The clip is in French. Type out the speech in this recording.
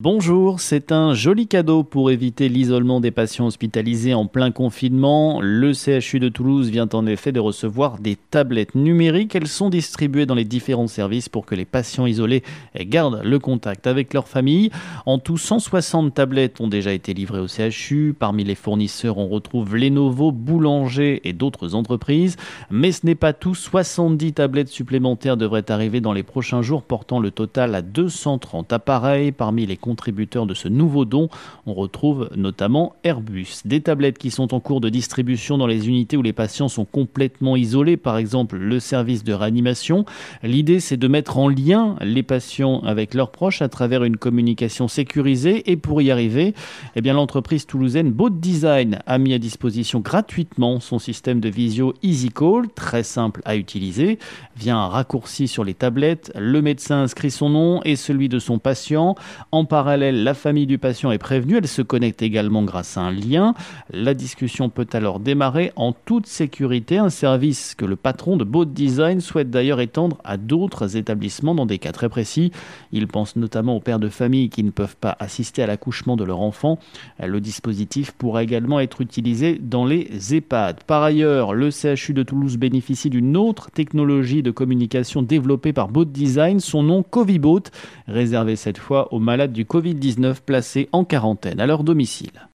Bonjour, c'est un joli cadeau pour éviter l'isolement des patients hospitalisés en plein confinement. Le CHU de Toulouse vient en effet de recevoir des tablettes numériques. Elles sont distribuées dans les différents services pour que les patients isolés gardent le contact avec leur famille. En tout, 160 tablettes ont déjà été livrées au CHU. Parmi les fournisseurs, on retrouve Lenovo, Boulanger et d'autres entreprises. Mais ce n'est pas tout. 70 tablettes supplémentaires devraient arriver dans les prochains jours, portant le total à 230 appareils. Parmi les contributeurs de ce nouveau don, on retrouve notamment Airbus. Des tablettes qui sont en cours de distribution dans les unités où les patients sont complètement isolés, par exemple le service de réanimation. L'idée, c'est de mettre en lien les patients avec leurs proches à travers une communication sécurisée. Et pour y arriver, eh bien, l'entreprise toulousaine Boat Design a mis à disposition gratuitement son système de visio EasyCall, très simple à utiliser. Via un raccourci sur les tablettes, le médecin inscrit son nom et celui de son patient. En parallèle, la famille du patient est prévenue. Elle se connecte également grâce à un lien. La discussion peut alors démarrer en toute sécurité. Un service que le patron de Boat Design souhaite d'ailleurs étendre à d'autres établissements dans des cas très précis. Il pense notamment aux pères de famille qui ne peuvent pas assister à l'accouchement de leur enfant. Le dispositif pourra également être utilisé dans les EHPAD. Par ailleurs, le CHU de Toulouse bénéficie d'une autre technologie de communication développée par Boat Design, son nom Covibot, réservé cette fois aux malades du Covid-19 placés en quarantaine à leur domicile.